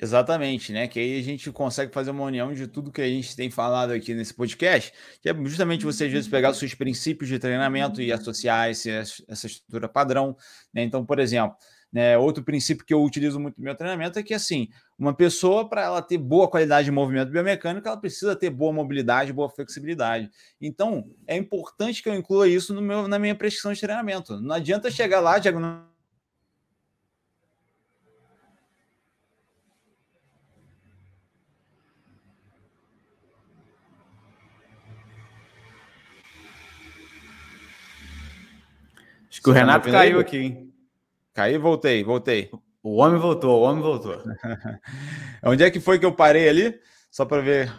Exatamente, né? Que aí a gente consegue fazer uma união de tudo que a gente tem falado aqui nesse podcast, que é justamente você às vezes pegar os seus princípios de treinamento e associar esse, essa estrutura padrão. Né? Então, por exemplo, né, outro princípio que eu utilizo muito no meu treinamento é que assim, uma pessoa para ela ter boa qualidade de movimento biomecânico, ela precisa ter boa mobilidade, boa flexibilidade. Então, é importante que eu inclua isso no meu, na minha prescrição de treinamento. Não adianta chegar lá diagnosticar Acho que o Renato caiu aqui, hein? Caiu, voltei, voltei. O homem voltou, o homem voltou. [LAUGHS] Onde é que foi que eu parei ali? Só para ver.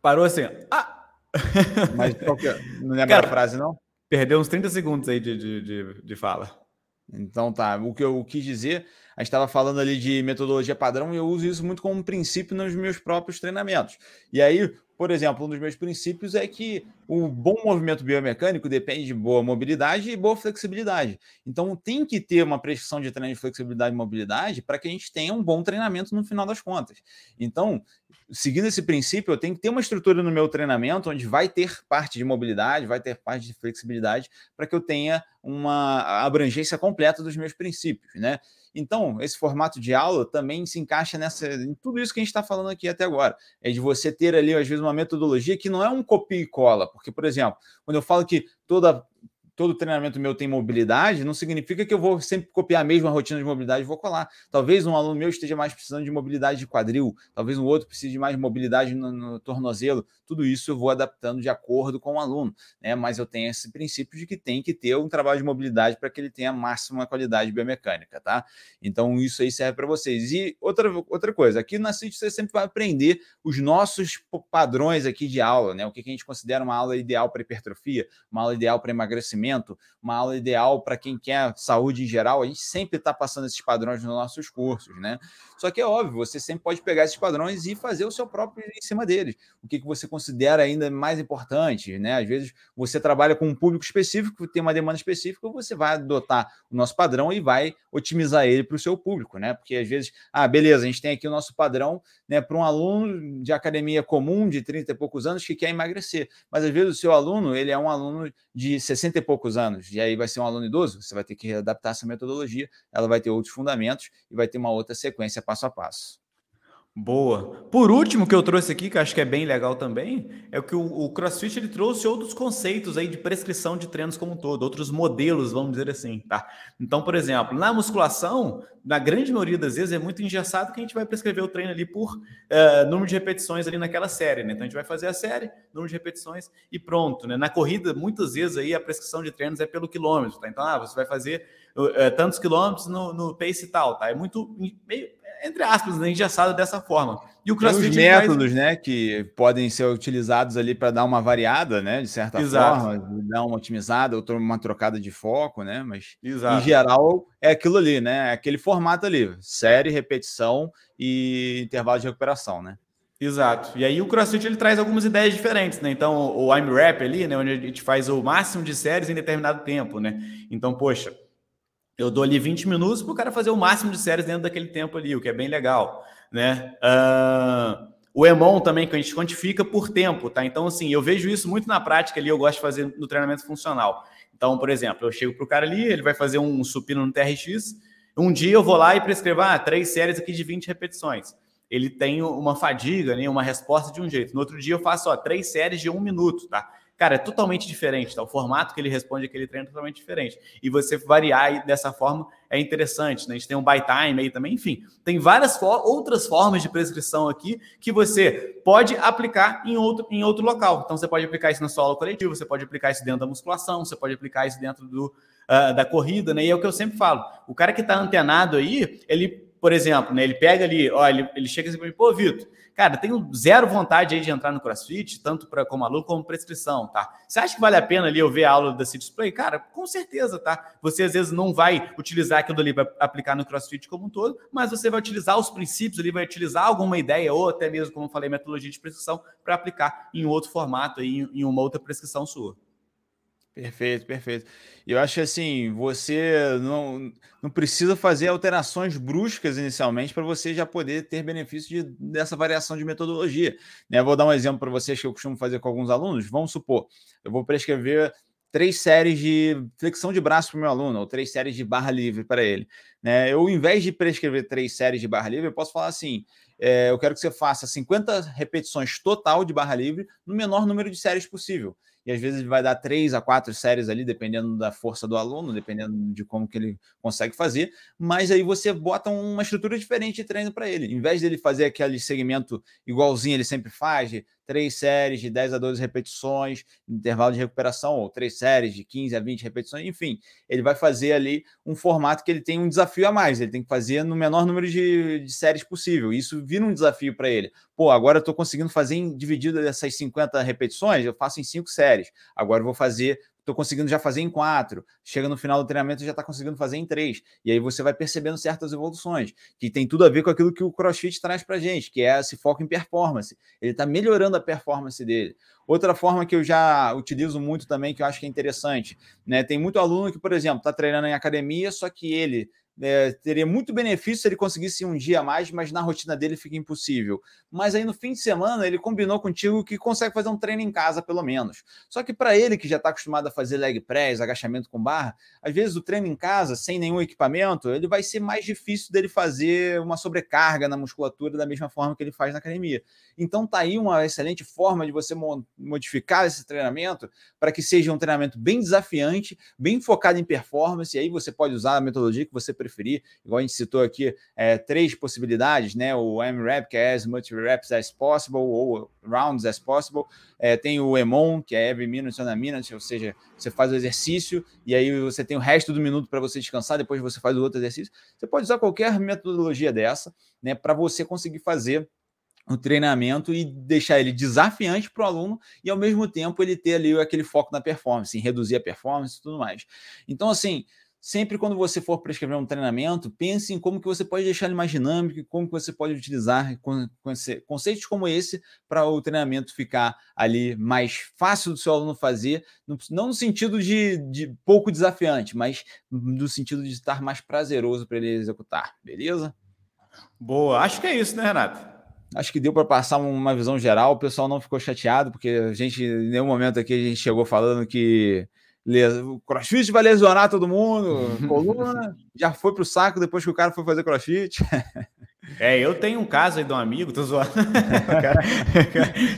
Parou assim. Ah! [LAUGHS] Mas qual que é? Não lembra Cara, a frase, não? Perdeu uns 30 segundos aí de, de, de, de fala. Então tá. O que eu quis dizer, a gente estava falando ali de metodologia padrão e eu uso isso muito como princípio nos meus próprios treinamentos. E aí, por exemplo, um dos meus princípios é que o bom movimento biomecânico depende de boa mobilidade e boa flexibilidade. Então, tem que ter uma prescrição de treino de flexibilidade e mobilidade para que a gente tenha um bom treinamento no final das contas. Então, seguindo esse princípio, eu tenho que ter uma estrutura no meu treinamento onde vai ter parte de mobilidade, vai ter parte de flexibilidade, para que eu tenha uma abrangência completa dos meus princípios, né? Então, esse formato de aula também se encaixa nessa, em tudo isso que a gente está falando aqui até agora. É de você ter ali, às vezes, uma metodologia que não é um copia e cola. Porque, por exemplo, quando eu falo que toda todo treinamento meu tem mobilidade, não significa que eu vou sempre copiar a mesma rotina de mobilidade e vou colar. Talvez um aluno meu esteja mais precisando de mobilidade de quadril, talvez um outro precise de mais mobilidade no, no tornozelo. Tudo isso eu vou adaptando de acordo com o aluno, né? Mas eu tenho esse princípio de que tem que ter um trabalho de mobilidade para que ele tenha a máxima qualidade biomecânica, tá? Então isso aí serve para vocês. E outra, outra coisa, aqui na CIT você sempre vai aprender os nossos padrões aqui de aula, né? O que a gente considera uma aula ideal para hipertrofia, uma aula ideal para emagrecimento uma aula ideal para quem quer saúde em geral. A gente sempre está passando esses padrões nos nossos cursos, né? Só que é óbvio, você sempre pode pegar esses padrões e fazer o seu próprio em cima deles. O que, que você considera ainda mais importante, né? Às vezes você trabalha com um público específico, tem uma demanda específica, você vai adotar o nosso padrão e vai otimizar ele para o seu público, né? Porque às vezes, ah, beleza, a gente tem aqui o nosso padrão, né, para um aluno de academia comum de 30 e poucos anos que quer emagrecer, mas às vezes o seu aluno, ele é um aluno de 60 e poucos anos, e aí vai ser um aluno idoso, você vai ter que adaptar essa metodologia, ela vai ter outros fundamentos e vai ter uma outra sequência passo a passo. Boa. Por último, que eu trouxe aqui, que acho que é bem legal também, é que o, o, CrossFit ele trouxe outros conceitos aí de prescrição de treinos como um todo, outros modelos, vamos dizer assim, tá? Então, por exemplo, na musculação, na grande maioria das vezes é muito engessado que a gente vai prescrever o treino ali por uh, número de repetições ali naquela série, né? Então a gente vai fazer a série, número de repetições e pronto, né? Na corrida, muitas vezes aí a prescrição de treinos é pelo quilômetro, tá? Então, ah, você vai fazer uh, tantos quilômetros no, no pace e tal, tá? É muito meio entre aspas, né, engessado dessa forma. E o CrossFit Tem os métodos, né, que podem ser utilizados ali para dar uma variada, né, de certa Exato. forma, dar uma otimizada, ou uma trocada de foco, né, mas Exato. em geral é aquilo ali, né, é aquele formato ali, série, repetição e intervalo de recuperação, né. Exato. E aí o CrossFit ele traz algumas ideias diferentes, né? Então o I'm Rap ali, né, onde a gente faz o máximo de séries em determinado tempo, né? Então, poxa, eu dou ali 20 minutos para o cara fazer o máximo de séries dentro daquele tempo ali, o que é bem legal, né? Uh, o EMON também, que a gente quantifica por tempo, tá? Então, assim, eu vejo isso muito na prática ali, eu gosto de fazer no treinamento funcional. Então, por exemplo, eu chego para o cara ali, ele vai fazer um supino no TRX, um dia eu vou lá e prescrevo, ah, três séries aqui de 20 repetições. ele tem uma fadiga, né, uma resposta de um jeito. No outro dia eu faço ó, três séries de um minuto, tá? Cara, é totalmente diferente, tá? O formato que ele responde aquele treino é totalmente diferente. E você variar dessa forma é interessante, né? A gente tem um buy time aí também, enfim. Tem várias outras formas de prescrição aqui que você pode aplicar em outro, em outro local. Então, você pode aplicar isso na sua aula coletiva, você pode aplicar isso dentro da musculação, você pode aplicar isso dentro do, uh, da corrida, né? E é o que eu sempre falo. O cara que está antenado aí, ele, por exemplo, né? Ele pega ali, olha, ele, ele chega assim para mim, pô, Vitor, Cara, tenho zero vontade aí de entrar no CrossFit, tanto para como aluno como prescrição, tá? Você acha que vale a pena ali eu ver a aula da City Display? Cara, com certeza, tá? Você às vezes não vai utilizar aquilo ali para aplicar no CrossFit como um todo, mas você vai utilizar os princípios ali, vai utilizar alguma ideia ou até mesmo, como eu falei, metodologia de prescrição para aplicar em outro formato aí, em uma outra prescrição sua. Perfeito, perfeito. E eu acho que assim, você não, não precisa fazer alterações bruscas inicialmente para você já poder ter benefício de, dessa variação de metodologia. Né? Vou dar um exemplo para vocês que eu costumo fazer com alguns alunos. Vamos supor, eu vou prescrever três séries de flexão de braço para o meu aluno, ou três séries de barra livre para ele. Né? Eu, ao invés de prescrever três séries de barra livre, eu posso falar assim: é, eu quero que você faça 50 repetições total de barra livre no menor número de séries possível e às vezes vai dar três a quatro séries ali, dependendo da força do aluno, dependendo de como que ele consegue fazer, mas aí você bota uma estrutura diferente de treino para ele. Em vez dele fazer aquele segmento igualzinho ele sempre faz, três séries de 10 a 12 repetições, intervalo de recuperação, ou três séries de 15 a 20 repetições, enfim, ele vai fazer ali um formato que ele tem um desafio a mais, ele tem que fazer no menor número de, de séries possível. Isso vira um desafio para ele. Pô, agora eu estou conseguindo fazer em dividido dessas 50 repetições, eu faço em cinco séries. Agora eu vou fazer estou conseguindo já fazer em quatro, chega no final do treinamento já está conseguindo fazer em três. E aí você vai percebendo certas evoluções, que tem tudo a ver com aquilo que o CrossFit traz para gente, que é esse foco em performance. Ele está melhorando a performance dele. Outra forma que eu já utilizo muito também, que eu acho que é interessante, né? Tem muito aluno que, por exemplo, está treinando em academia, só que ele é, teria muito benefício se ele conseguisse um dia a mais, mas na rotina dele fica impossível. Mas aí no fim de semana ele combinou contigo que consegue fazer um treino em casa, pelo menos. Só que para ele que já está acostumado a fazer leg press, agachamento com barra, às vezes o treino em casa, sem nenhum equipamento, ele vai ser mais difícil dele fazer uma sobrecarga na musculatura da mesma forma que ele faz na academia. Então tá aí uma excelente forma de você modificar esse treinamento para que seja um treinamento bem desafiante, bem focado em performance, e aí você pode usar a metodologia que você preferir, igual a gente citou aqui, é, três possibilidades, né? O M-Rap, que é as much reps as possible, ou rounds as possible. É, tem o EMON, que é every minute on a minute, ou seja, você faz o exercício e aí você tem o resto do minuto para você descansar, depois você faz o outro exercício. Você pode usar qualquer metodologia dessa, né, para você conseguir fazer o treinamento e deixar ele desafiante para o aluno e ao mesmo tempo ele ter ali aquele foco na performance, em reduzir a performance e tudo mais. Então, assim, sempre quando você for prescrever um treinamento, pense em como que você pode deixar ele mais dinâmico, como que você pode utilizar conceitos como esse para o treinamento ficar ali mais fácil do seu aluno fazer, não no sentido de, de pouco desafiante, mas no sentido de estar mais prazeroso para ele executar, beleza? Boa, acho que é isso, né, Renato? Acho que deu para passar uma visão geral. O pessoal não ficou chateado, porque a gente, em nenhum momento aqui, a gente chegou falando que o crossfit vai lesionar todo mundo, [LAUGHS] coluna, já foi pro saco depois que o cara foi fazer crossfit. [LAUGHS] É, eu tenho um caso aí de um amigo, tô zoando. [LAUGHS] o, cara,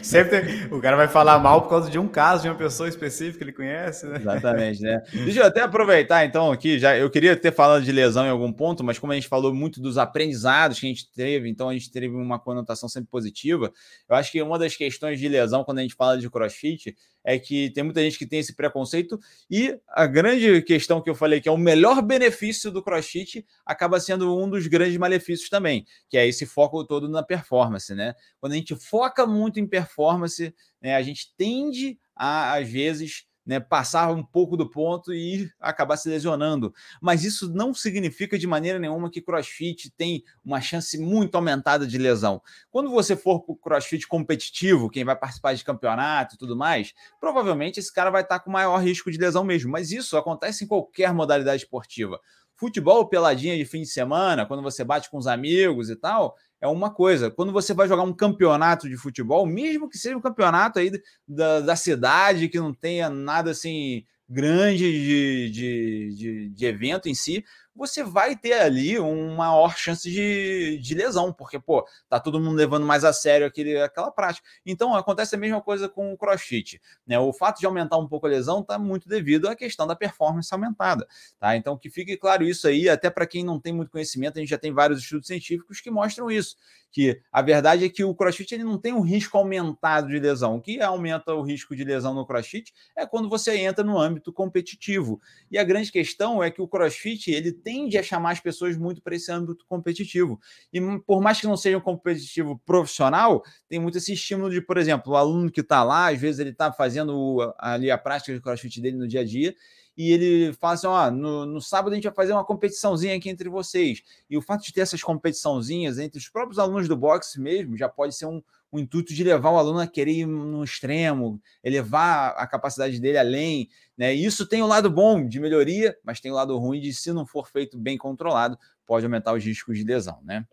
sempre tem, o cara vai falar mal por causa de um caso, de uma pessoa específica que ele conhece, né? Exatamente, né? Deixa eu até aproveitar, então, aqui, já eu queria ter falado de lesão em algum ponto, mas como a gente falou muito dos aprendizados que a gente teve, então a gente teve uma conotação sempre positiva. Eu acho que uma das questões de lesão, quando a gente fala de crossfit, é que tem muita gente que tem esse preconceito e a grande questão que eu falei que é o melhor benefício do CrossFit acaba sendo um dos grandes malefícios também, que é esse foco todo na performance, né? Quando a gente foca muito em performance, né, a gente tende a às vezes né, passar um pouco do ponto e acabar se lesionando. Mas isso não significa de maneira nenhuma que crossfit tem uma chance muito aumentada de lesão. Quando você for para o crossfit competitivo, quem vai participar de campeonato e tudo mais, provavelmente esse cara vai estar com maior risco de lesão mesmo. Mas isso acontece em qualquer modalidade esportiva. Futebol peladinha de fim de semana, quando você bate com os amigos e tal, é uma coisa. Quando você vai jogar um campeonato de futebol, mesmo que seja um campeonato aí da, da cidade, que não tenha nada assim grande de, de, de, de, evento em si, você vai ter ali uma maior chance de, de lesão, porque, pô, tá todo mundo levando mais a sério aquele, aquela prática. Então, acontece a mesma coisa com o crossfit. Né? O fato de aumentar um pouco a lesão está muito devido à questão da performance aumentada. Tá? Então, que fique claro isso aí, até para quem não tem muito conhecimento, a gente já tem vários estudos científicos que mostram isso, que a verdade é que o crossfit ele não tem um risco aumentado de lesão. O que aumenta o risco de lesão no crossfit é quando você entra no âmbito competitivo. E a grande questão é que o crossfit ele tende a chamar as pessoas muito para esse âmbito competitivo. E por mais que não seja um competitivo profissional, tem muito esse estímulo de, por exemplo, o aluno que está lá, às vezes ele está fazendo ali a prática de crossfit dele no dia a dia, e ele fala assim: ó, no, no, sábado a gente vai fazer uma competiçãozinha aqui entre vocês. E o fato de ter essas competiçãozinhas entre os próprios alunos do boxe mesmo já pode ser um, um intuito de levar o aluno a querer ir no extremo, elevar a capacidade dele além. Né? Isso tem o um lado bom de melhoria, mas tem o um lado ruim de, se não for feito bem controlado, pode aumentar os riscos de lesão. Né?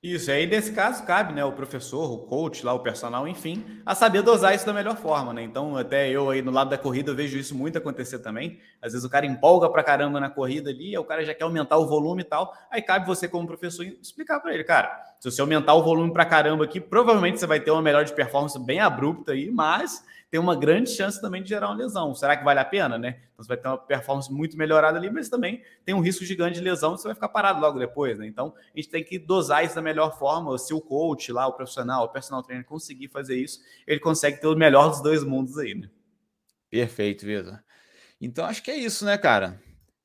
Isso, aí nesse caso cabe, né, o professor, o coach lá, o personal, enfim, a saber dosar isso da melhor forma, né? Então, até eu aí no lado da corrida eu vejo isso muito acontecer também. Às vezes o cara empolga pra caramba na corrida ali, o cara já quer aumentar o volume e tal. Aí cabe você como professor explicar para ele, cara, se você aumentar o volume pra caramba aqui, provavelmente você vai ter uma melhor de performance bem abrupta aí, mas tem uma grande chance também de gerar uma lesão. Será que vale a pena, né? Então você vai ter uma performance muito melhorada ali, mas também tem um risco gigante de lesão, você vai ficar parado logo depois, né? Então a gente tem que dosar isso da melhor forma. Se o coach lá, o profissional, o personal trainer conseguir fazer isso, ele consegue ter o melhor dos dois mundos aí, né? Perfeito, Vitor. Então acho que é isso, né, cara?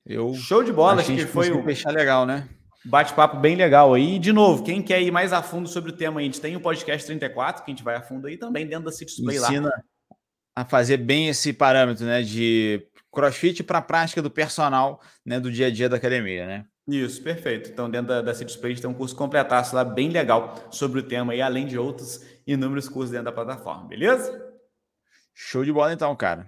Eu Show de bola, acho que foi um fechar legal, né? Bate-papo bem legal aí. De novo, quem quer ir mais a fundo sobre o tema, a gente tem o podcast 34, que a gente vai a fundo aí também dentro da City Ensina, lá a fazer bem esse parâmetro, né, de crossfit para a prática do personal, né, do dia a dia da academia, né? Isso, perfeito. Então, dentro da, da City tem um curso completaço lá, bem legal, sobre o tema e além de outros inúmeros cursos dentro da plataforma, beleza? Show de bola então, cara.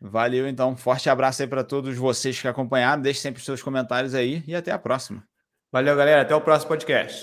Valeu, então. Forte abraço aí para todos vocês que acompanharam. Deixe sempre os seus comentários aí e até a próxima. Valeu, galera. Até o próximo podcast.